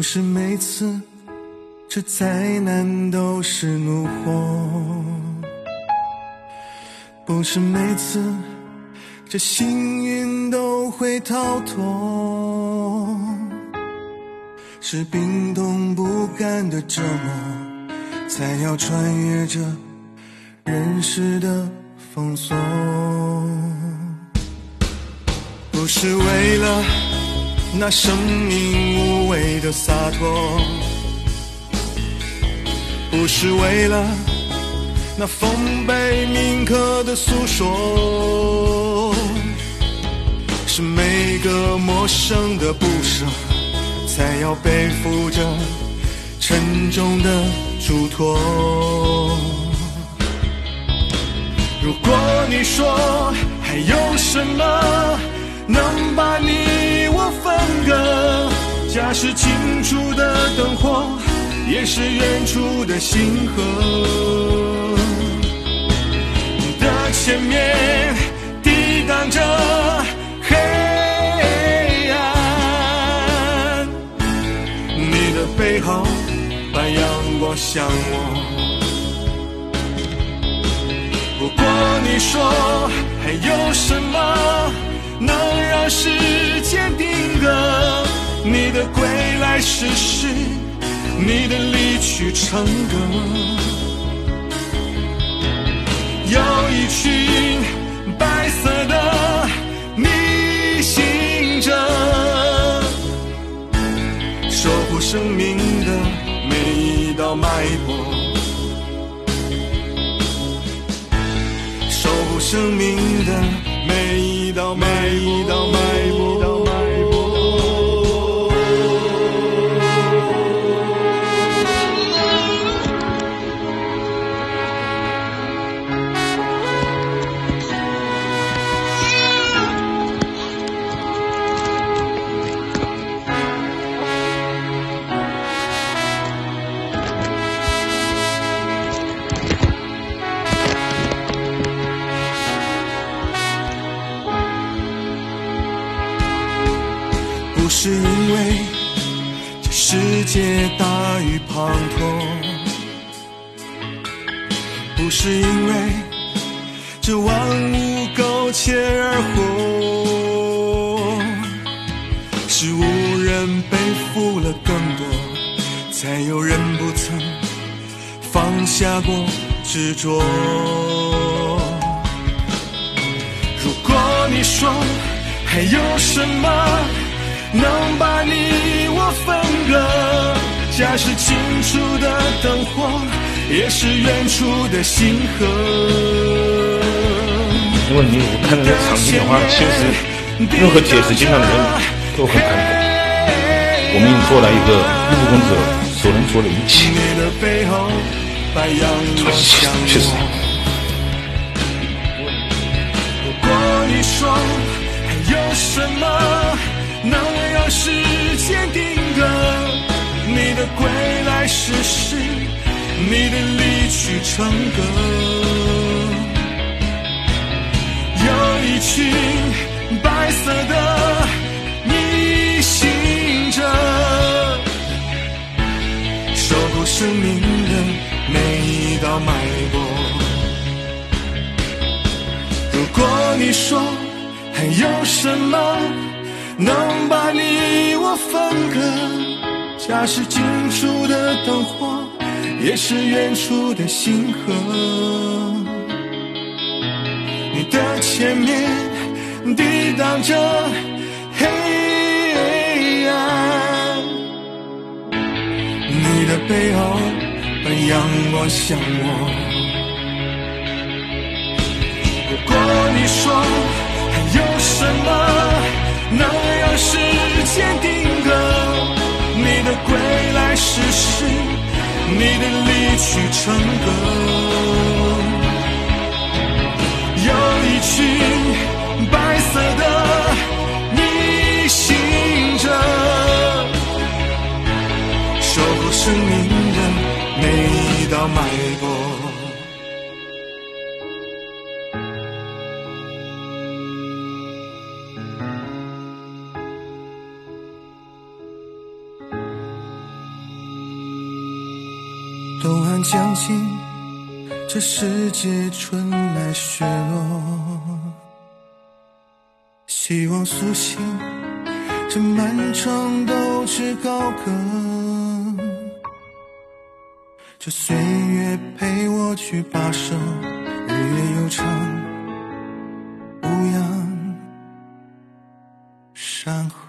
不是每次这灾难都是怒火，不是每次这幸运都会逃脱，是冰冻不甘的折磨，才要穿越这人世的封锁。不是为了那生命无畏的洒脱，不是为了那丰碑铭刻的诉说，是每个陌生的不舍，才要背负着沉重的嘱托。如果你说还有什么？能把你我分割。家是近处的灯火，也是远处的星河。你的前面抵挡着黑暗，你的背后把阳光向我。不过你说还有什么？能让时间定格你的归来是诗，你的离去成歌。有一群白色的逆行者，守护生命的每一道脉搏，守护生命的。每一道脉搏。是因为这世界大雨滂沱，不是因为这万物苟且而活，是无人背负了更多，才有人不曾放下过执着。如果你说还有什么？割。假使近处的灯火，也是远处的星河。因为你我看这个场景的话，其实任何铁石心肠的人都很感动。我们做了一个木工者所能做的一切。确实。如果你说还有什么？能让时间定格你的归来是诗，你的离去成歌。有一群白色的逆行者，守护生命的每一道脉搏。如果你说还有什么？能把你我分隔，那是近处的灯火，也是远处的星河。你的前面抵挡着黑暗，你的背后把阳光向我。如果你说还有什么？能让时间定格只是，你的离去成歌。有一群白色的逆行者，守护生命的每一道脉搏。东汉将尽，这世界春来雪落。希望苏醒，这满城斗志高歌。这岁月陪我去跋涉，日月悠长，无恙山河。